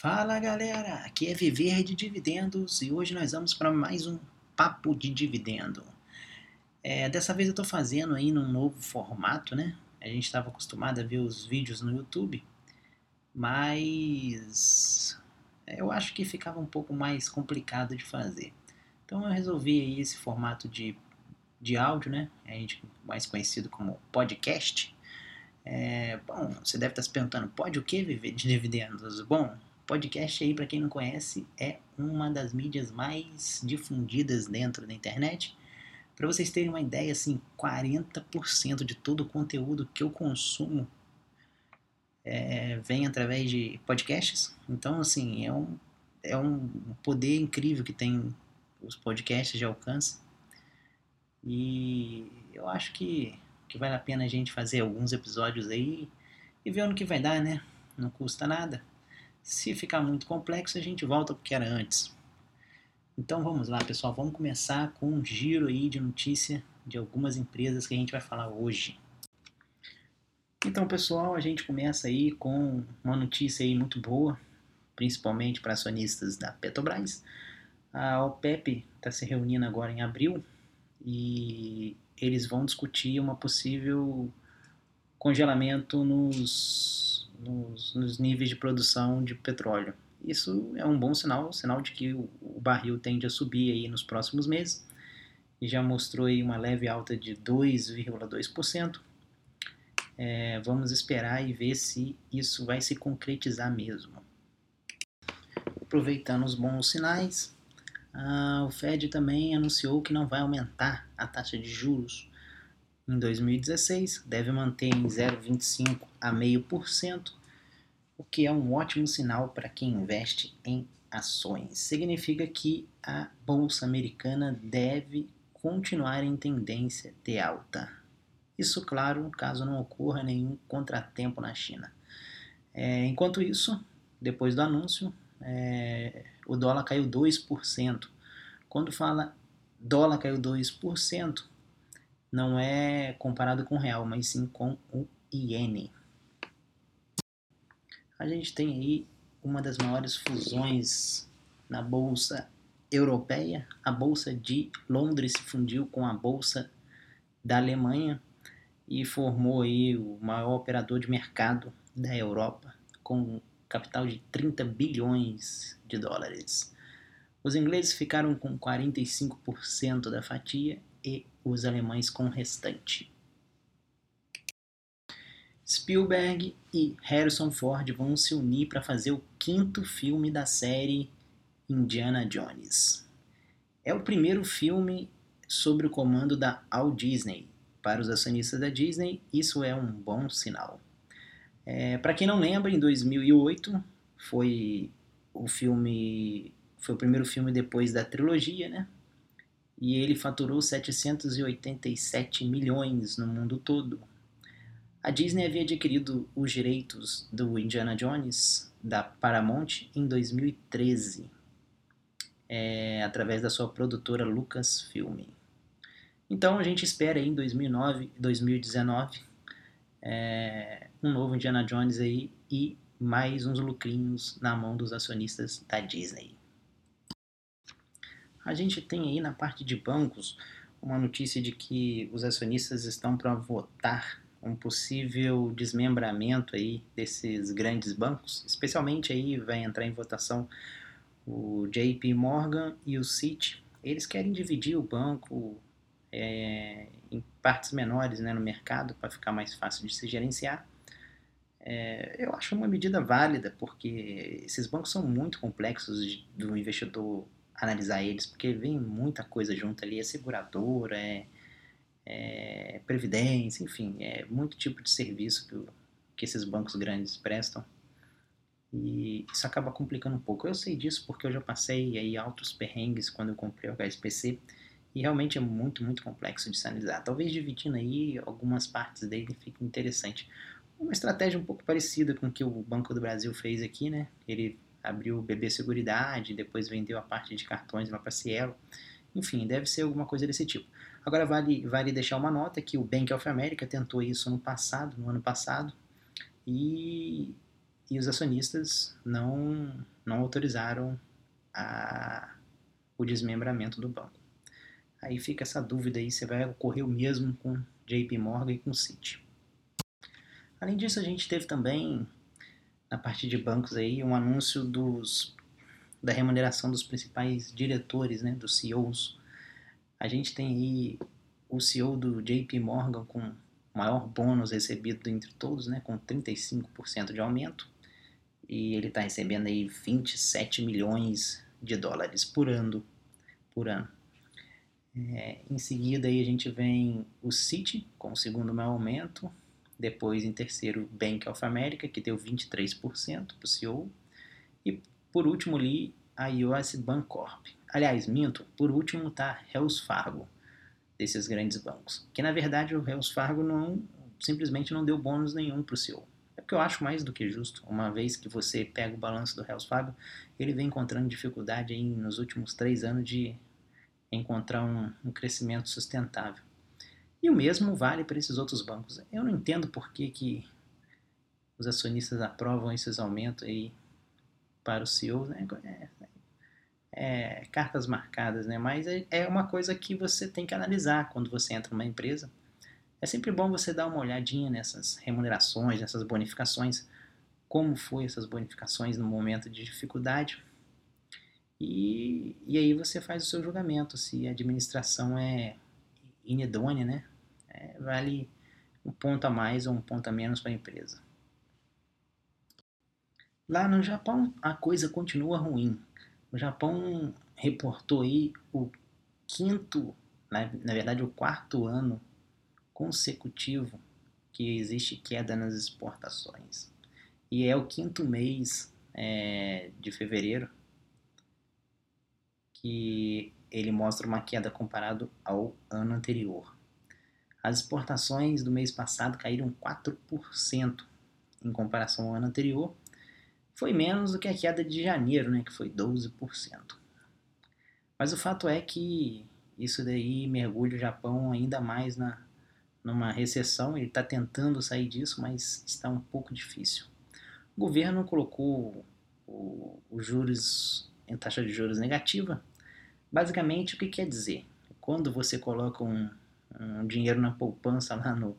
Fala galera, aqui é Viver de Dividendos e hoje nós vamos para mais um Papo de Dividendo. É, dessa vez eu estou fazendo aí num novo formato, né? A gente estava acostumado a ver os vídeos no YouTube, mas eu acho que ficava um pouco mais complicado de fazer. Então eu resolvi aí esse formato de, de áudio, né? A gente mais conhecido como podcast. É, bom, você deve estar se perguntando, pode o que viver de dividendos? Bom, Podcast aí, para quem não conhece, é uma das mídias mais difundidas dentro da internet. Para vocês terem uma ideia, assim, 40% de todo o conteúdo que eu consumo é, vem através de podcasts. Então, assim, é um, é um poder incrível que tem os podcasts de alcance. E eu acho que, que vale a pena a gente fazer alguns episódios aí e ver no que vai dar, né? Não custa nada. Se ficar muito complexo, a gente volta para o que era antes. Então vamos lá, pessoal, vamos começar com um giro aí de notícia de algumas empresas que a gente vai falar hoje. Então, pessoal, a gente começa aí com uma notícia aí muito boa, principalmente para acionistas da Petrobras. A OPEP está se reunindo agora em abril e eles vão discutir uma possível congelamento nos nos, nos níveis de produção de petróleo. Isso é um bom sinal, sinal de que o, o barril tende a subir aí nos próximos meses e já mostrou aí uma leve alta de 2,2%. É, vamos esperar e ver se isso vai se concretizar mesmo. Aproveitando os bons sinais, a, o Fed também anunciou que não vai aumentar a taxa de juros em 2016, deve manter em 0,25 a meio por cento, o que é um ótimo sinal para quem investe em ações. Significa que a bolsa americana deve continuar em tendência de alta. Isso, claro, caso não ocorra nenhum contratempo na China. É, enquanto isso, depois do anúncio, é, o dólar caiu 2%. Quando fala dólar caiu 2%, não é comparado com o real, mas sim com o iene. A gente tem aí uma das maiores fusões na bolsa europeia. A bolsa de Londres se fundiu com a bolsa da Alemanha e formou aí o maior operador de mercado da Europa com capital de 30 bilhões de dólares. Os ingleses ficaram com 45% da fatia os alemães com o restante. Spielberg e Harrison Ford vão se unir para fazer o quinto filme da série Indiana Jones. É o primeiro filme sobre o comando da Walt Disney. Para os acionistas da Disney, isso é um bom sinal. É, para quem não lembra, em 2008 foi o filme, foi o primeiro filme depois da trilogia, né? E ele faturou 787 milhões no mundo todo. A Disney havia adquirido os direitos do Indiana Jones da Paramount em 2013, é, através da sua produtora Lucasfilm. Então a gente espera aí em 2009, 2019 é, um novo Indiana Jones aí e mais uns lucrinhos na mão dos acionistas da Disney. A gente tem aí na parte de bancos uma notícia de que os acionistas estão para votar um possível desmembramento aí desses grandes bancos, especialmente aí vai entrar em votação o JP Morgan e o Citi. Eles querem dividir o banco é, em partes menores né, no mercado para ficar mais fácil de se gerenciar. É, eu acho uma medida válida porque esses bancos são muito complexos do investidor analisar eles, porque vem muita coisa junto ali, é seguradora, é, é previdência, enfim, é muito tipo de serviço que, que esses bancos grandes prestam. E isso acaba complicando um pouco. Eu sei disso porque eu já passei aí altos perrengues quando eu comprei o HSPC e realmente é muito, muito complexo de se analisar. Talvez dividindo aí algumas partes dele fique interessante. Uma estratégia um pouco parecida com o que o Banco do Brasil fez aqui, né? Ele abriu o BB Seguridade, depois vendeu a parte de cartões lá para Cielo. Enfim, deve ser alguma coisa desse tipo. Agora vale, vale deixar uma nota que o Bank of America tentou isso no passado, no ano passado, e, e os acionistas não, não autorizaram a, o desmembramento do banco. Aí fica essa dúvida aí se vai ocorrer o mesmo com JP Morgan e com Citi. Além disso, a gente teve também na parte de bancos aí um anúncio dos da remuneração dos principais diretores, né, dos CEOs. A gente tem aí o CEO do JP Morgan com maior bônus recebido entre todos, né, com 35% de aumento. E ele está recebendo aí 27 milhões de dólares por ano. Por ano. É, em seguida aí a gente vem o Citi com o segundo maior aumento, depois em terceiro Bank of America que deu 23% para o CEO e por último ali a US Bancorp. Aliás, minto, por último está Wells Fargo desses grandes bancos, que na verdade o Wells Fargo não simplesmente não deu bônus nenhum para o CEO. É porque eu acho mais do que justo, uma vez que você pega o balanço do Wells Fargo, ele vem encontrando dificuldade aí nos últimos três anos de encontrar um, um crescimento sustentável. E o mesmo vale para esses outros bancos. Eu não entendo por que, que os acionistas aprovam esses aumentos aí para o CEO, né? É, é, cartas marcadas, né? Mas é, é uma coisa que você tem que analisar quando você entra numa empresa. É sempre bom você dar uma olhadinha nessas remunerações, nessas bonificações, como foi essas bonificações no momento de dificuldade, e, e aí você faz o seu julgamento se a administração é inedônea, né? É, vale um ponto a mais ou um ponto a menos para a empresa. Lá no Japão a coisa continua ruim. O Japão reportou aí o quinto, na, na verdade o quarto ano consecutivo que existe queda nas exportações. E é o quinto mês é, de fevereiro que ele mostra uma queda comparado ao ano anterior. As exportações do mês passado caíram 4% em comparação ao ano anterior. Foi menos do que a queda de janeiro, né, que foi 12%. Mas o fato é que isso daí mergulha o Japão ainda mais na, numa recessão. Ele está tentando sair disso, mas está um pouco difícil. O governo colocou os juros em taxa de juros negativa Basicamente, o que quer dizer? Quando você coloca um, um dinheiro na poupança lá no,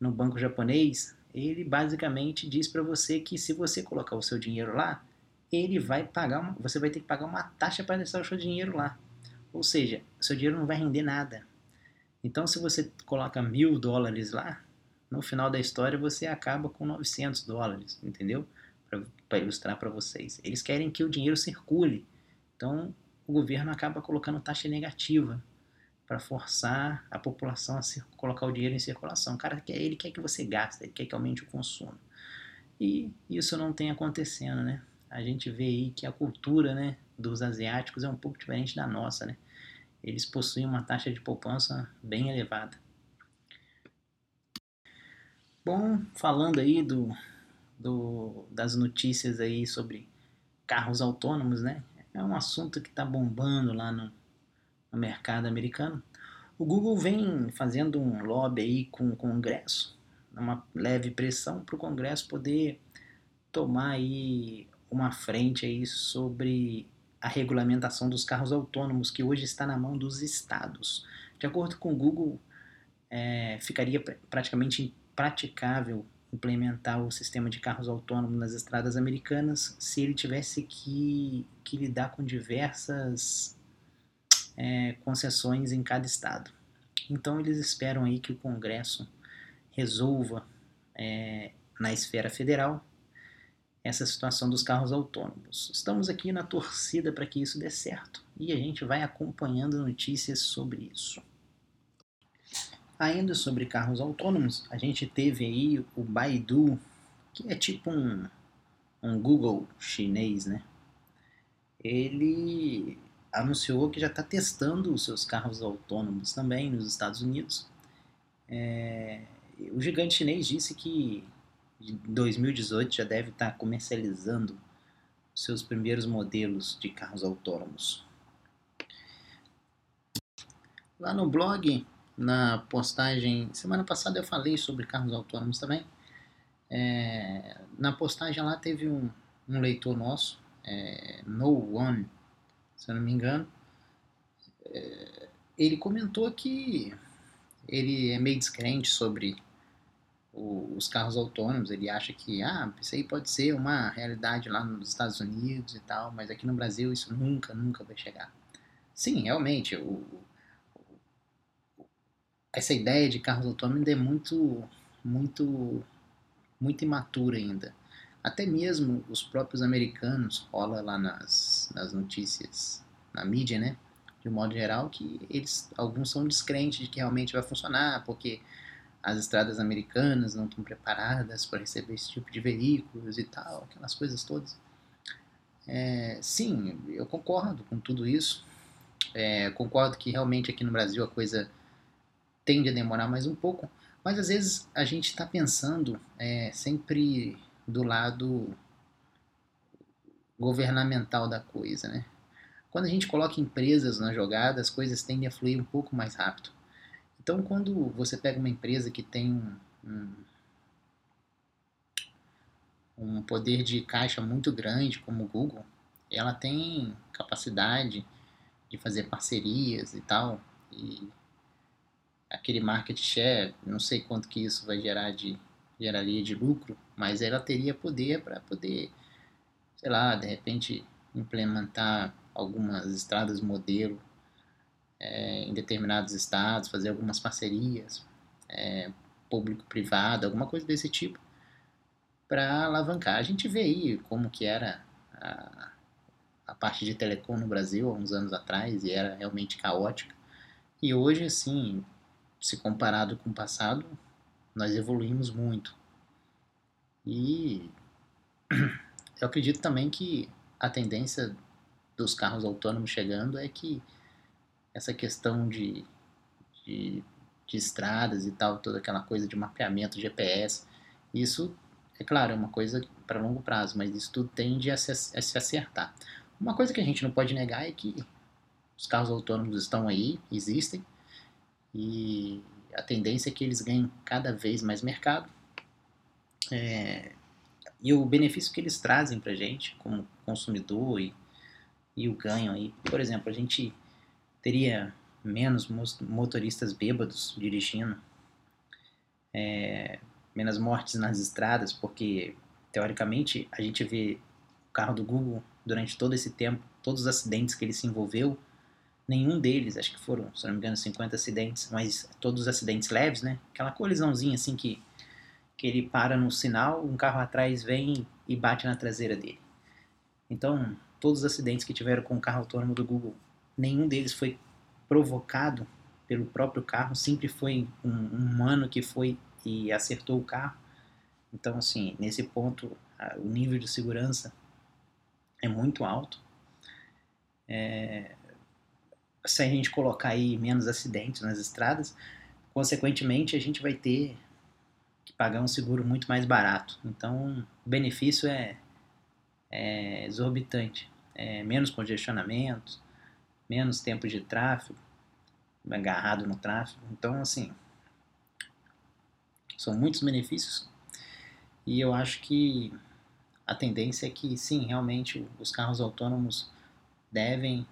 no banco japonês, ele basicamente diz para você que se você colocar o seu dinheiro lá, ele vai pagar, uma, você vai ter que pagar uma taxa para deixar o seu dinheiro lá. Ou seja, seu dinheiro não vai render nada. Então, se você coloca mil dólares lá, no final da história você acaba com 900 dólares, entendeu? Para ilustrar para vocês. Eles querem que o dinheiro circule. Então, o governo acaba colocando taxa negativa para forçar a população a colocar o dinheiro em circulação. O cara quer, ele quer que você gaste, ele quer que aumente o consumo. E isso não tem acontecendo, né? A gente vê aí que a cultura, né, dos asiáticos é um pouco diferente da nossa, né? Eles possuem uma taxa de poupança bem elevada. Bom, falando aí do, do, das notícias aí sobre carros autônomos, né? É um assunto que está bombando lá no, no, mercado americano. O Google vem fazendo um lobby aí com o Congresso, uma leve pressão para o Congresso poder tomar aí uma frente aí sobre a regulamentação dos carros autônomos, que hoje está na mão dos estados. De acordo com o Google, é, ficaria praticamente impraticável implementar o sistema de carros autônomos nas estradas americanas se ele tivesse que, que lidar com diversas é, concessões em cada estado. Então eles esperam aí que o Congresso resolva é, na esfera federal essa situação dos carros autônomos. Estamos aqui na torcida para que isso dê certo e a gente vai acompanhando notícias sobre isso. Ainda sobre carros autônomos, a gente teve aí o Baidu, que é tipo um, um Google chinês, né? Ele anunciou que já está testando os seus carros autônomos também nos Estados Unidos. É, o gigante chinês disse que em 2018 já deve estar tá comercializando seus primeiros modelos de carros autônomos. Lá no blog na postagem. Semana passada eu falei sobre carros autônomos também. É, na postagem lá teve um, um leitor nosso, é, No One, se eu não me engano, é, ele comentou que ele é meio descrente sobre o, os carros autônomos. Ele acha que ah, isso aí pode ser uma realidade lá nos Estados Unidos e tal, mas aqui no Brasil isso nunca, nunca vai chegar. Sim, realmente, o, essa ideia de carros autônomos é muito, muito, muito imatura ainda. Até mesmo os próprios americanos, rola lá nas, nas notícias, na mídia, né? De um modo geral, que eles, alguns são descrentes de que realmente vai funcionar, porque as estradas americanas não estão preparadas para receber esse tipo de veículos e tal, aquelas coisas todas. É, sim, eu concordo com tudo isso. É, concordo que realmente aqui no Brasil a coisa tende a demorar mais um pouco, mas às vezes a gente está pensando é, sempre do lado governamental da coisa, né? Quando a gente coloca empresas na jogada, as coisas tendem a fluir um pouco mais rápido. Então, quando você pega uma empresa que tem um, um poder de caixa muito grande, como o Google, ela tem capacidade de fazer parcerias e tal, e aquele market share, não sei quanto que isso vai gerar de geraria de lucro, mas ela teria poder para poder, sei lá, de repente implementar algumas estradas modelo é, em determinados estados, fazer algumas parcerias é, público-privado, alguma coisa desse tipo, para alavancar. A gente vê aí como que era a, a parte de telecom no Brasil há uns anos atrás e era realmente caótica. E hoje, assim, se comparado com o passado, nós evoluímos muito. E eu acredito também que a tendência dos carros autônomos chegando é que essa questão de, de, de estradas e tal, toda aquela coisa de mapeamento GPS, isso, é claro, é uma coisa para longo prazo, mas isso tudo tende a se, a se acertar. Uma coisa que a gente não pode negar é que os carros autônomos estão aí, existem, e a tendência é que eles ganhem cada vez mais mercado. É, e o benefício que eles trazem para a gente como consumidor e, e o ganho aí. Por exemplo, a gente teria menos motoristas bêbados dirigindo, é, menos mortes nas estradas, porque teoricamente a gente vê o carro do Google durante todo esse tempo, todos os acidentes que ele se envolveu, nenhum deles, acho que foram, se não me engano, 50 acidentes, mas todos os acidentes leves, né? Aquela colisãozinha assim que, que ele para no sinal, um carro atrás vem e bate na traseira dele. Então, todos os acidentes que tiveram com o carro autônomo do Google, nenhum deles foi provocado pelo próprio carro, sempre foi um, um humano que foi e acertou o carro. Então, assim, nesse ponto, o nível de segurança é muito alto. É, se a gente colocar aí menos acidentes nas estradas, consequentemente a gente vai ter que pagar um seguro muito mais barato. Então, o benefício é, é exorbitante. É menos congestionamento, menos tempo de tráfego, agarrado no tráfego. Então, assim, são muitos benefícios e eu acho que a tendência é que, sim, realmente os carros autônomos devem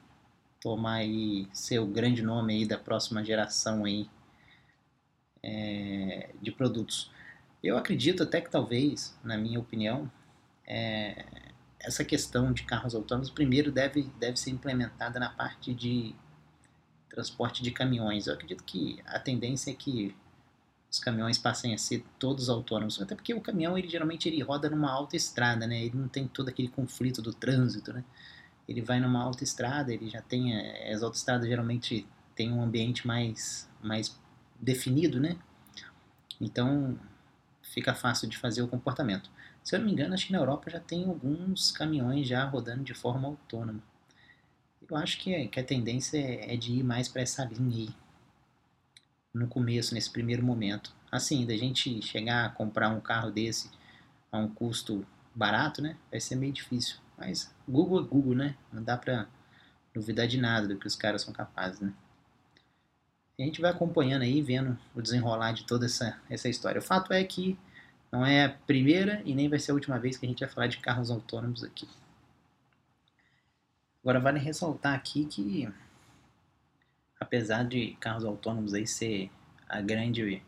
tomar aí, ser o grande nome aí da próxima geração aí é, de produtos. Eu acredito até que talvez, na minha opinião, é, essa questão de carros autônomos primeiro deve, deve ser implementada na parte de transporte de caminhões. Eu acredito que a tendência é que os caminhões passem a ser todos autônomos, até porque o caminhão ele geralmente ele roda numa autoestrada, né? Ele não tem todo aquele conflito do trânsito, né? Ele vai numa autoestrada, ele já tem eh, as autoestradas geralmente tem um ambiente mais mais definido, né? Então fica fácil de fazer o comportamento. Se eu não me engano, acho que na Europa já tem alguns caminhões já rodando de forma autônoma. Eu acho que, que a tendência é, é de ir mais para essa linha aí no começo, nesse primeiro momento. Assim, da gente chegar a comprar um carro desse a um custo barato, né? Vai ser meio difícil. Mas Google é Google, né? Não dá pra duvidar de nada do que os caras são capazes, né? A gente vai acompanhando aí, vendo o desenrolar de toda essa, essa história. O fato é que Não é a primeira e nem vai ser a última vez que a gente vai falar de carros autônomos aqui. Agora vale ressaltar aqui que apesar de carros autônomos aí ser a grande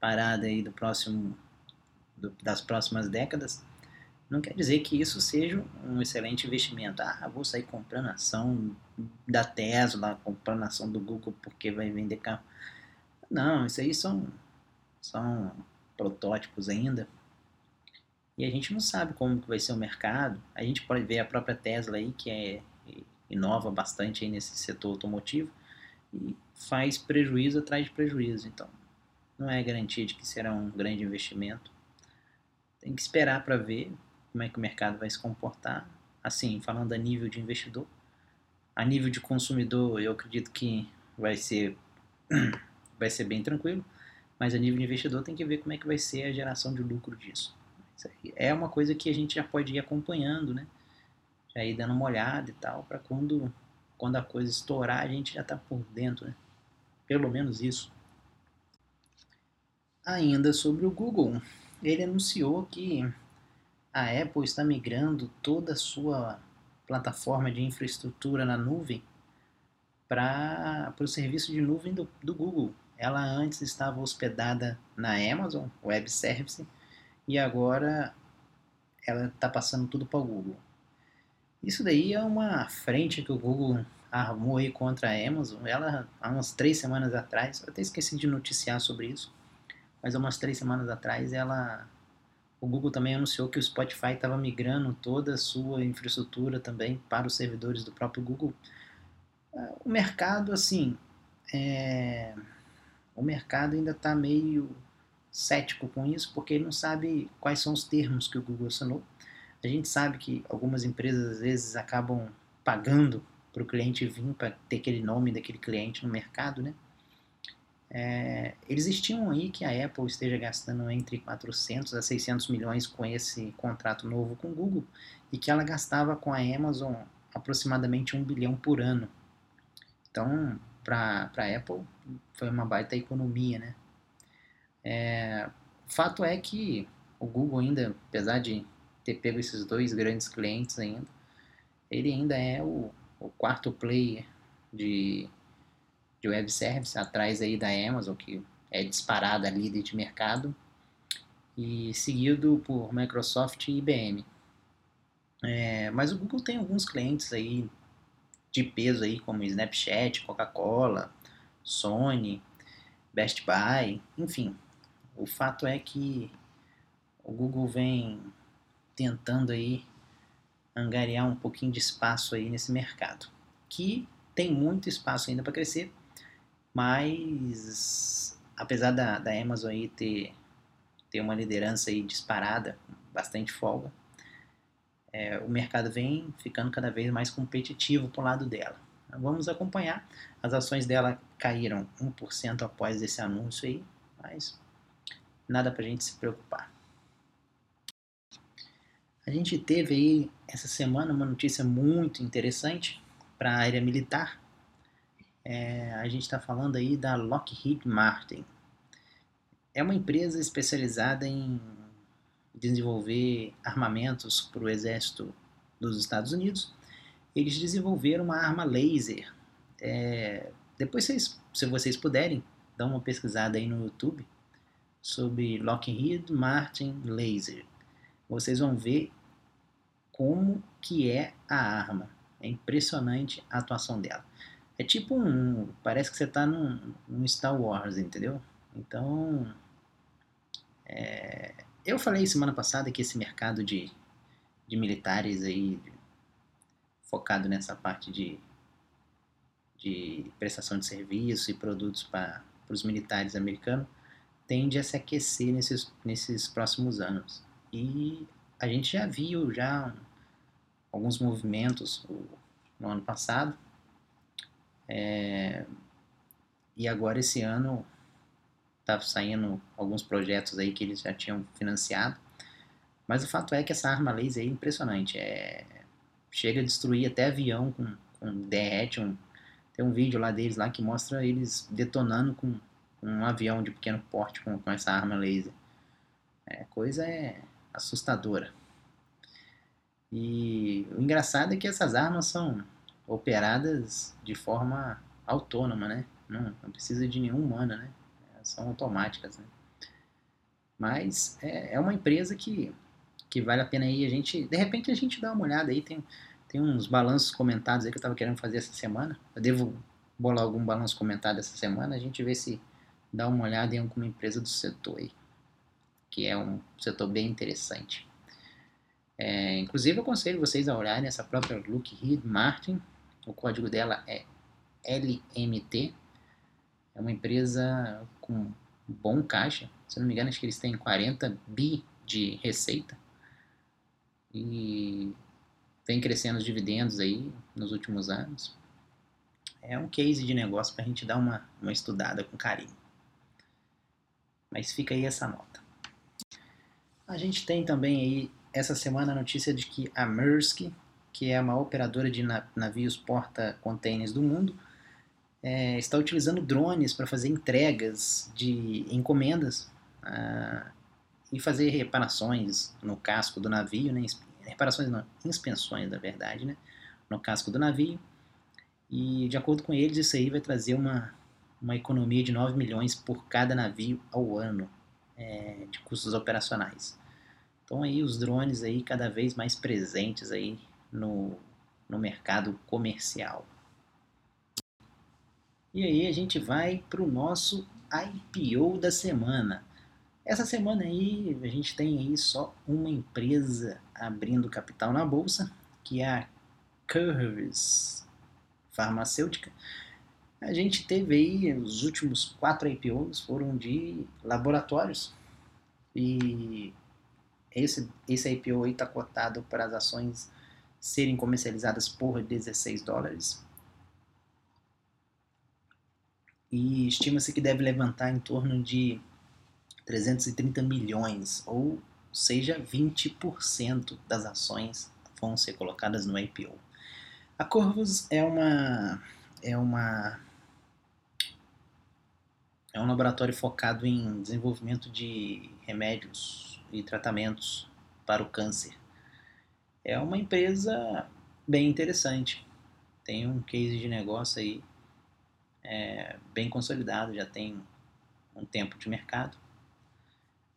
parada aí do próximo do, das próximas décadas, não quer dizer que isso seja um excelente investimento. Ah, vou sair comprando ação da Tesla, comprando ação do Google porque vai vender carro. Não, isso aí são, são protótipos ainda. E a gente não sabe como que vai ser o mercado. A gente pode ver a própria Tesla aí, que é, inova bastante aí nesse setor automotivo e faz prejuízo atrás de prejuízo. Então, não é garantia de que será um grande investimento. Tem que esperar para ver como é que o mercado vai se comportar. Assim, falando a nível de investidor, a nível de consumidor, eu acredito que vai ser vai ser bem tranquilo, mas a nível de investidor tem que ver como é que vai ser a geração de lucro disso. É uma coisa que a gente já pode ir acompanhando, né? Já ir dando uma olhada e tal, para quando quando a coisa estourar a gente já está por dentro, né? Pelo menos isso. Ainda sobre o Google, ele anunciou que a Apple está migrando toda a sua plataforma de infraestrutura na nuvem para o serviço de nuvem do, do Google. Ela antes estava hospedada na Amazon Web Service e agora ela está passando tudo para o Google. Isso daí é uma frente que o Google armou aí contra a Amazon. Ela, há umas três semanas atrás, eu até esqueci de noticiar sobre isso, mas há umas três semanas atrás ela o Google também anunciou que o Spotify estava migrando toda a sua infraestrutura também para os servidores do próprio Google. É, o mercado, assim, é... o mercado ainda está meio cético com isso, porque ele não sabe quais são os termos que o Google assinou. A gente sabe que algumas empresas às vezes acabam pagando para o cliente vir para ter aquele nome daquele cliente no mercado, né? É, eles estimam aí que a Apple esteja gastando entre 400 a 600 milhões com esse contrato novo com o Google e que ela gastava com a Amazon aproximadamente 1 bilhão por ano. Então, para a Apple, foi uma baita economia, né? É, fato é que o Google ainda, apesar de ter pego esses dois grandes clientes ainda, ele ainda é o, o quarto player de de web service, atrás aí da Amazon, que é disparada líder de mercado, e seguido por Microsoft e IBM. É, mas o Google tem alguns clientes aí de peso aí, como Snapchat, Coca-Cola, Sony, Best Buy, enfim. O fato é que o Google vem tentando aí angariar um pouquinho de espaço aí nesse mercado, que tem muito espaço ainda para crescer, mas, apesar da, da Amazon aí ter, ter uma liderança aí disparada, bastante folga, é, o mercado vem ficando cada vez mais competitivo para o lado dela. Vamos acompanhar. As ações dela caíram 1% após esse anúncio aí, mas nada para a gente se preocupar. A gente teve aí essa semana uma notícia muito interessante para a área militar, é, a gente está falando aí da Lockheed Martin. É uma empresa especializada em desenvolver armamentos para o exército dos Estados Unidos. Eles desenvolveram uma arma laser. É, depois, vocês, se vocês puderem, dá uma pesquisada aí no YouTube sobre Lockheed Martin Laser. Vocês vão ver como que é a arma. É impressionante a atuação dela. É tipo um. Parece que você tá num, num Star Wars, entendeu? Então. É, eu falei semana passada que esse mercado de, de militares aí, focado nessa parte de, de prestação de serviço e produtos para os militares americanos, tende a se aquecer nesses, nesses próximos anos. E a gente já viu já alguns movimentos no ano passado é, e agora esse ano tá saindo alguns projetos aí que eles já tinham financiado. Mas o fato é que essa arma laser é impressionante. É, chega a destruir até avião com, com derrete. Um, tem um vídeo lá deles lá que mostra eles detonando com um avião de pequeno porte com, com essa arma laser. É, coisa é assustadora. E o engraçado é que essas armas são operadas de forma autônoma, né? Não, não precisa de nenhum humano, né? São automáticas, né? Mas é, é uma empresa que, que vale a pena aí a gente... De repente a gente dá uma olhada aí, tem, tem uns balanços comentados aí que eu estava querendo fazer essa semana. Eu devo bolar algum balanço comentado essa semana, a gente vê se dá uma olhada em alguma empresa do setor aí, que é um setor bem interessante. É, inclusive, eu aconselho vocês a olharem essa própria Lockheed Martin. O código dela é LMT. É uma empresa com bom caixa. Se não me engano, acho que eles têm 40 bi de receita. E vem crescendo os dividendos aí nos últimos anos. É um case de negócio para a gente dar uma, uma estudada com carinho. Mas fica aí essa nota. A gente tem também aí essa semana a notícia de que a Maersk, que é a maior operadora de navios porta-containers do mundo, é, está utilizando drones para fazer entregas de encomendas ah, e fazer reparações no casco do navio, né? reparações não, inspeções na verdade, né? no casco do navio. E de acordo com eles, isso aí vai trazer uma, uma economia de 9 milhões por cada navio ao ano é, de custos operacionais. Então aí os drones aí cada vez mais presentes aí no, no mercado comercial. E aí a gente vai para o nosso IPO da semana. Essa semana aí a gente tem aí só uma empresa abrindo capital na bolsa, que é a Curves Farmacêutica. A gente teve aí os últimos quatro IPOs foram de laboratórios e esse, esse IPO aí está cotado para as ações serem comercializadas por 16 dólares. E estima-se que deve levantar em torno de 330 milhões, ou seja, 20% das ações vão ser colocadas no IPO. A Corvus é uma é uma é um laboratório focado em desenvolvimento de remédios e tratamentos para o câncer. É uma empresa bem interessante. Tem um case de negócio aí é, bem consolidado, já tem um tempo de mercado.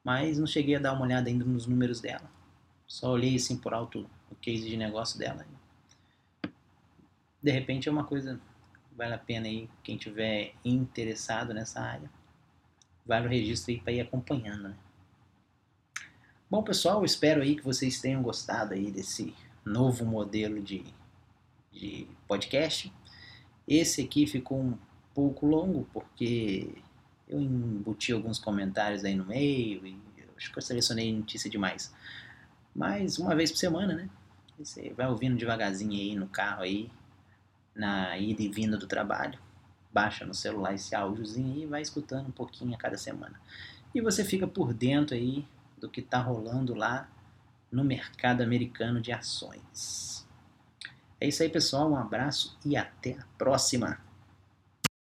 Mas não cheguei a dar uma olhada ainda nos números dela. Só olhei assim por alto o case de negócio dela. De repente é uma coisa vale a pena aí quem tiver interessado nessa área. Vale o registro aí para ir acompanhando, né? Bom, pessoal, espero aí que vocês tenham gostado aí desse novo modelo de, de podcast. Esse aqui ficou um pouco longo porque eu embuti alguns comentários aí no meio e acho que eu selecionei notícia demais. Mas uma vez por semana, né? Você vai ouvindo devagarzinho aí no carro aí, na ida e vinda do trabalho. Baixa no celular esse áudiozinho e vai escutando um pouquinho a cada semana. E você fica por dentro aí do que está rolando lá no mercado americano de ações. É isso aí, pessoal. Um abraço e até a próxima.